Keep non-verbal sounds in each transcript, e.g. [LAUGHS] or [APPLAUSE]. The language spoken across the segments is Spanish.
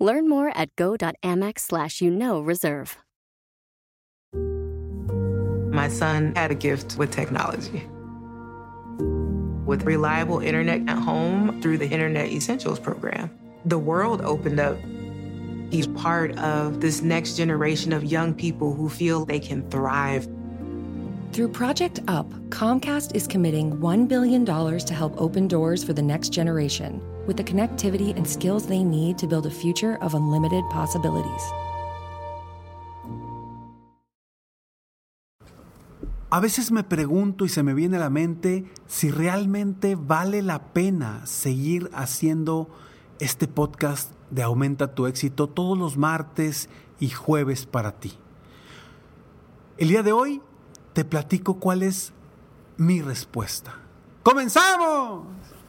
Learn more at go.amex slash you know reserve. My son had a gift with technology. With reliable internet at home through the Internet Essentials program, the world opened up. He's part of this next generation of young people who feel they can thrive. Through Project UP, Comcast is committing $1 billion to help open doors for the next generation with the connectivity and skills they need to build a future of unlimited possibilities. A veces me pregunto y se me viene a la mente si realmente vale la pena seguir haciendo este podcast de Aumenta tu éxito todos los martes y jueves para ti. El día de hoy te platico cuál es mi respuesta. ¡Comenzamos!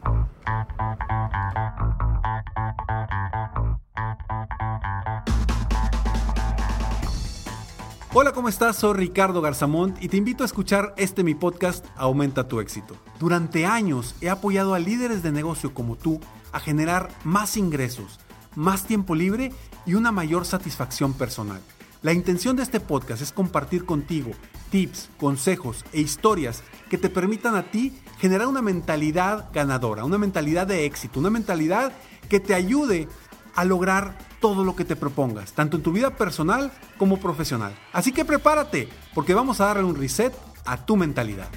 Hola, ¿cómo estás? Soy Ricardo Garzamont y te invito a escuchar este mi podcast Aumenta tu éxito. Durante años he apoyado a líderes de negocio como tú a generar más ingresos, más tiempo libre y una mayor satisfacción personal. La intención de este podcast es compartir contigo tips, consejos e historias que te permitan a ti generar una mentalidad ganadora, una mentalidad de éxito, una mentalidad que te ayude a lograr todo lo que te propongas, tanto en tu vida personal como profesional. Así que prepárate, porque vamos a darle un reset a tu mentalidad.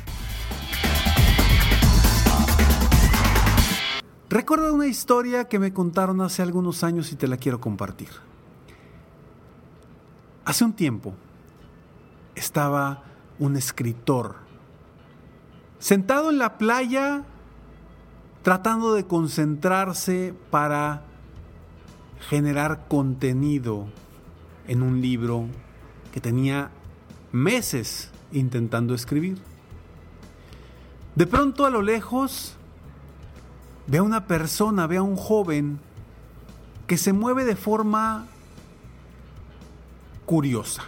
Recuerdo una historia que me contaron hace algunos años y te la quiero compartir. Hace un tiempo estaba un escritor sentado en la playa tratando de concentrarse para generar contenido en un libro que tenía meses intentando escribir. De pronto a lo lejos ve a una persona, ve a un joven que se mueve de forma curiosa,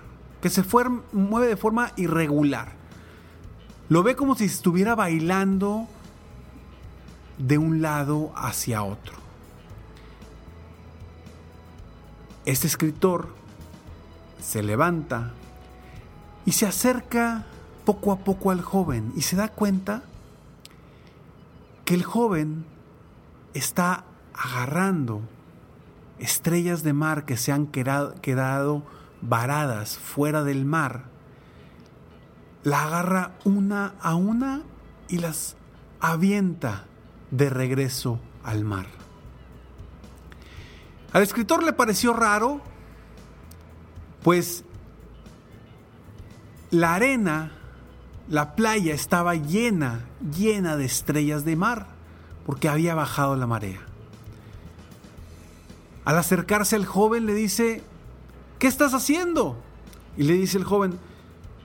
que se mueve de forma irregular. Lo ve como si estuviera bailando de un lado hacia otro. Este escritor se levanta y se acerca poco a poco al joven y se da cuenta que el joven está agarrando estrellas de mar que se han quedado, varadas fuera del mar. La agarra una a una y las avienta de regreso al mar. Al escritor le pareció raro, pues la arena, la playa estaba llena, llena de estrellas de mar, porque había bajado la marea. Al acercarse al joven le dice, ¿qué estás haciendo? Y le dice el joven,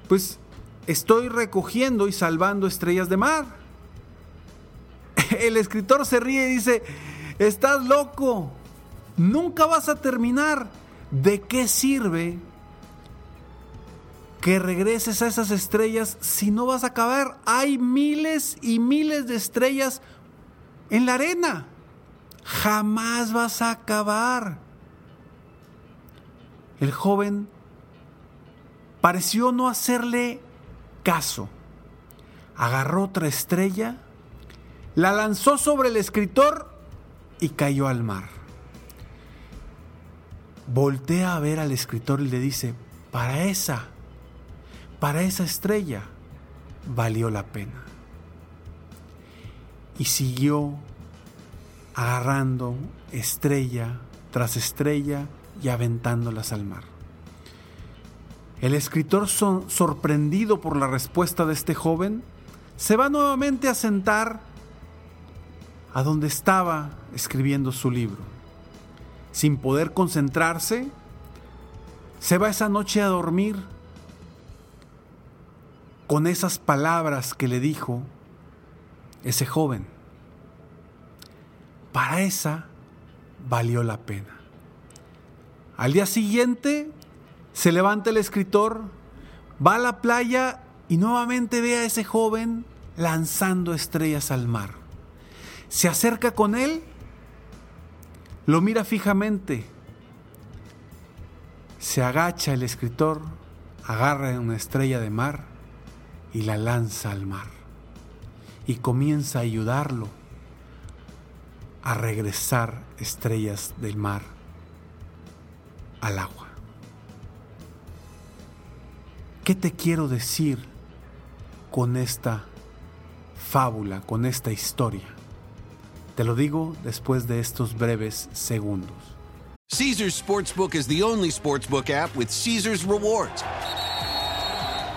pues estoy recogiendo y salvando estrellas de mar. [LAUGHS] El escritor se ríe y dice, estás loco, Nunca vas a terminar. ¿De qué sirve que regreses a esas estrellas si no vas a acabar? Hay miles y miles de estrellas en la arena. Jamás vas a acabar. El joven pareció no hacerle caso. Agarró otra estrella, la lanzó sobre el escritor y cayó al mar voltea a ver al escritor y le dice, para esa, para esa estrella valió la pena. Y siguió agarrando estrella tras estrella y aventándolas al mar. El escritor, sorprendido por la respuesta de este joven, se va nuevamente a sentar a donde estaba escribiendo su libro sin poder concentrarse, se va esa noche a dormir con esas palabras que le dijo ese joven. Para esa valió la pena. Al día siguiente se levanta el escritor, va a la playa y nuevamente ve a ese joven lanzando estrellas al mar. Se acerca con él, lo mira fijamente, se agacha el escritor, agarra una estrella de mar y la lanza al mar. Y comienza a ayudarlo a regresar estrellas del mar al agua. ¿Qué te quiero decir con esta fábula, con esta historia? Te lo digo después de estos breves segundos. Caesar's Sportsbook is the only sportsbook app with Caesar's rewards.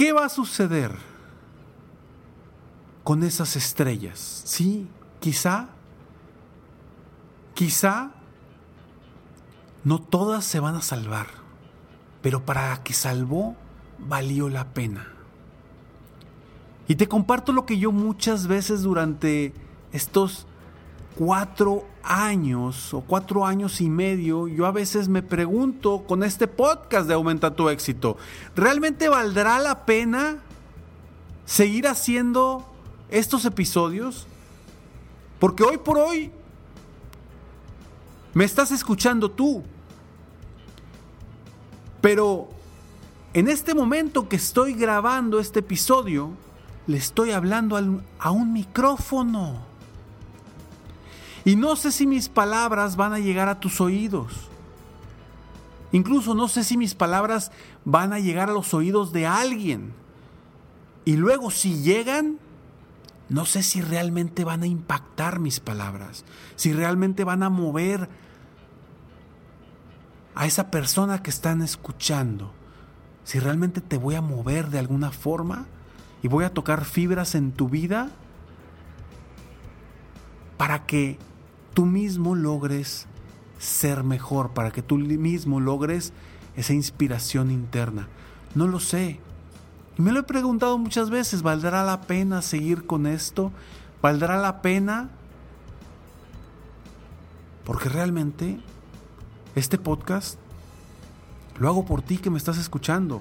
¿Qué va a suceder con esas estrellas? Sí, quizá, quizá no todas se van a salvar, pero para que salvó valió la pena. Y te comparto lo que yo muchas veces durante estos cuatro años o cuatro años y medio, yo a veces me pregunto con este podcast de Aumenta tu éxito, ¿realmente valdrá la pena seguir haciendo estos episodios? Porque hoy por hoy me estás escuchando tú. Pero en este momento que estoy grabando este episodio, le estoy hablando a un micrófono. Y no sé si mis palabras van a llegar a tus oídos. Incluso no sé si mis palabras van a llegar a los oídos de alguien. Y luego si llegan, no sé si realmente van a impactar mis palabras, si realmente van a mover a esa persona que están escuchando, si realmente te voy a mover de alguna forma y voy a tocar fibras en tu vida para que tú mismo logres ser mejor, para que tú mismo logres esa inspiración interna. No lo sé. Y me lo he preguntado muchas veces, ¿valdrá la pena seguir con esto? ¿Valdrá la pena? Porque realmente este podcast lo hago por ti que me estás escuchando.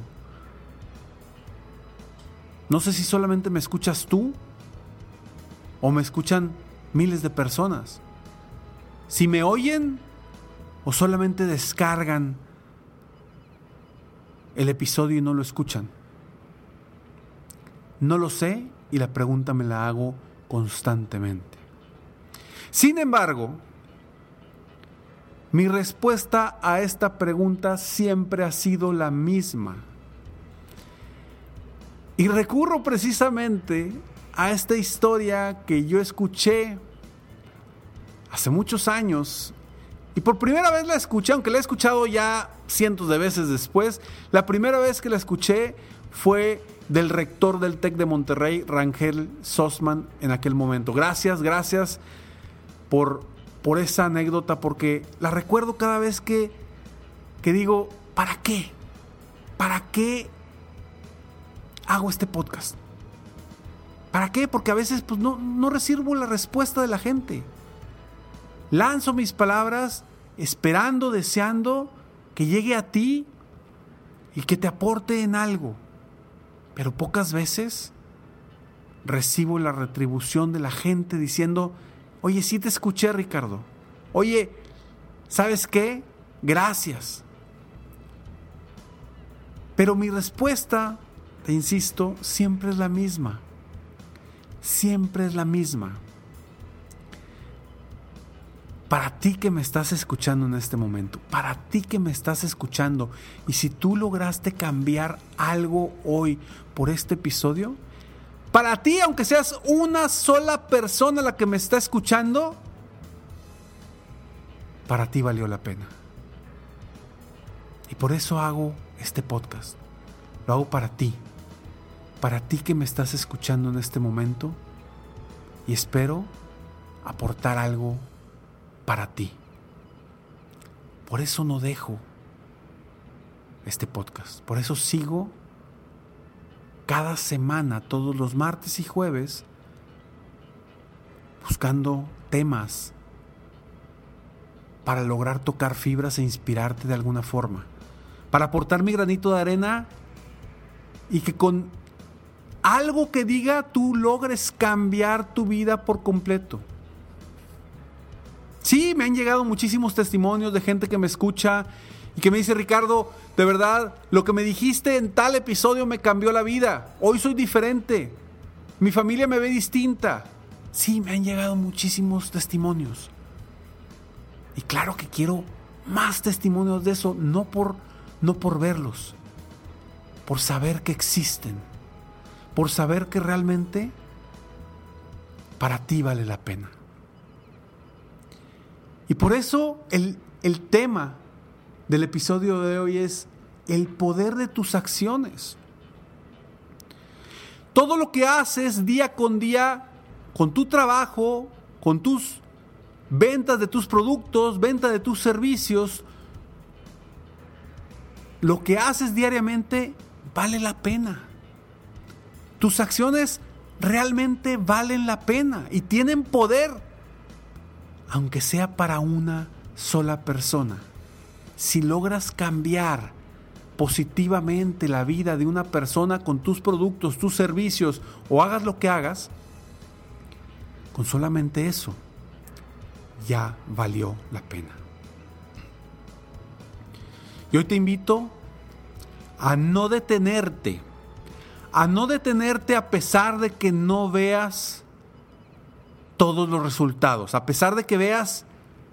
No sé si solamente me escuchas tú o me escuchan miles de personas. Si me oyen, o solamente descargan el episodio y no lo escuchan. No lo sé y la pregunta me la hago constantemente. Sin embargo, mi respuesta a esta pregunta siempre ha sido la misma. Y recurro precisamente a esta historia que yo escuché hace muchos años. Y por primera vez la escuché, aunque la he escuchado ya cientos de veces después, la primera vez que la escuché fue del rector del TEC de Monterrey, Rangel Sosman, en aquel momento. Gracias, gracias por, por esa anécdota, porque la recuerdo cada vez que, que digo, ¿para qué? ¿Para qué hago este podcast? ¿Para qué? Porque a veces pues, no, no recibo la respuesta de la gente. Lanzo mis palabras esperando, deseando que llegue a ti y que te aporte en algo. Pero pocas veces recibo la retribución de la gente diciendo, oye, sí te escuché Ricardo. Oye, ¿sabes qué? Gracias. Pero mi respuesta, te insisto, siempre es la misma. Siempre es la misma. Para ti que me estás escuchando en este momento, para ti que me estás escuchando, y si tú lograste cambiar algo hoy por este episodio, para ti, aunque seas una sola persona la que me está escuchando, para ti valió la pena. Y por eso hago este podcast. Lo hago para ti. Para ti que me estás escuchando en este momento. Y espero aportar algo para ti. Por eso no dejo este podcast. Por eso sigo cada semana, todos los martes y jueves, buscando temas para lograr tocar fibras e inspirarte de alguna forma. Para aportar mi granito de arena y que con algo que diga tú logres cambiar tu vida por completo. Sí, me han llegado muchísimos testimonios de gente que me escucha y que me dice, Ricardo, de verdad, lo que me dijiste en tal episodio me cambió la vida. Hoy soy diferente. Mi familia me ve distinta. Sí, me han llegado muchísimos testimonios. Y claro que quiero más testimonios de eso, no por, no por verlos, por saber que existen, por saber que realmente para ti vale la pena. Y por eso el, el tema del episodio de hoy es el poder de tus acciones. Todo lo que haces día con día con tu trabajo, con tus ventas de tus productos, venta de tus servicios, lo que haces diariamente vale la pena. Tus acciones realmente valen la pena y tienen poder aunque sea para una sola persona, si logras cambiar positivamente la vida de una persona con tus productos, tus servicios o hagas lo que hagas, con solamente eso ya valió la pena. Y hoy te invito a no detenerte, a no detenerte a pesar de que no veas todos los resultados. A pesar de que veas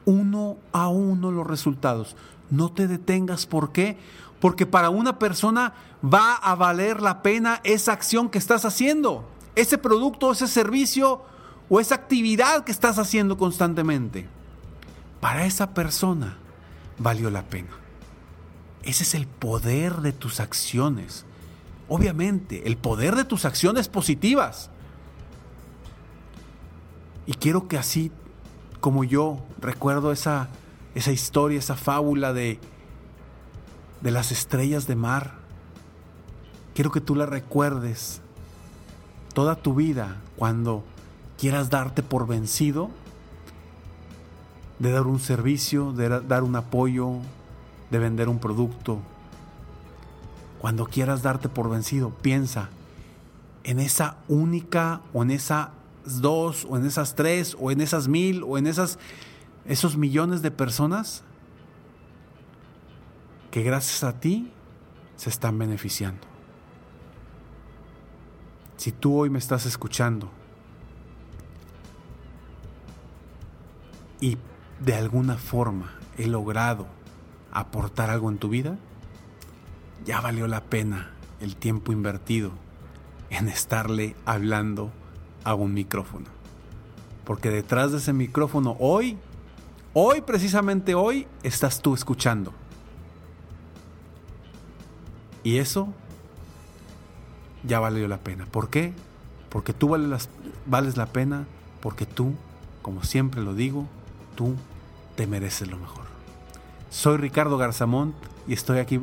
uno a uno los resultados, no te detengas. ¿Por qué? Porque para una persona va a valer la pena esa acción que estás haciendo, ese producto, ese servicio o esa actividad que estás haciendo constantemente. Para esa persona valió la pena. Ese es el poder de tus acciones. Obviamente, el poder de tus acciones positivas. Y quiero que así como yo recuerdo esa, esa historia, esa fábula de, de las estrellas de mar, quiero que tú la recuerdes toda tu vida cuando quieras darte por vencido, de dar un servicio, de dar un apoyo, de vender un producto. Cuando quieras darte por vencido, piensa en esa única o en esa dos, o en esas tres, o en esas mil, o en esas, esos millones de personas que gracias a ti se están beneficiando. Si tú hoy me estás escuchando y de alguna forma he logrado aportar algo en tu vida, ya valió la pena el tiempo invertido en estarle hablando a un micrófono. Porque detrás de ese micrófono hoy, hoy precisamente hoy, estás tú escuchando. Y eso ya valió la pena. ¿Por qué? Porque tú vales, la pena, porque tú, como siempre lo digo, tú te mereces lo mejor. Soy Ricardo Garzamont y estoy aquí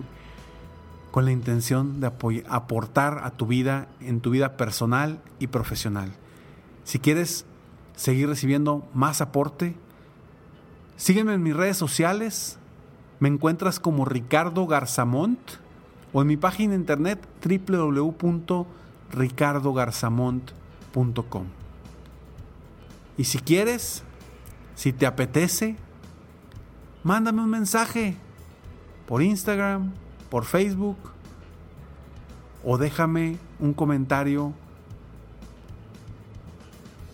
con la intención de aportar a tu vida, en tu vida personal y profesional. Si quieres seguir recibiendo más aporte, sígueme en mis redes sociales. Me encuentras como Ricardo Garzamont o en mi página de internet www.ricardogarzamont.com. Y si quieres, si te apetece, mándame un mensaje por Instagram, por Facebook o déjame un comentario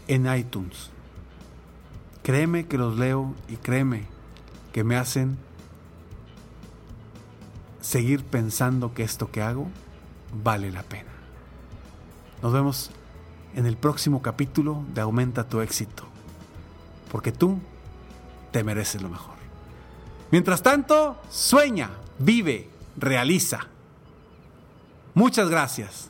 en iTunes. Créeme que los leo y créeme que me hacen seguir pensando que esto que hago vale la pena. Nos vemos en el próximo capítulo de Aumenta tu éxito, porque tú te mereces lo mejor. Mientras tanto, sueña, vive, realiza. Muchas gracias.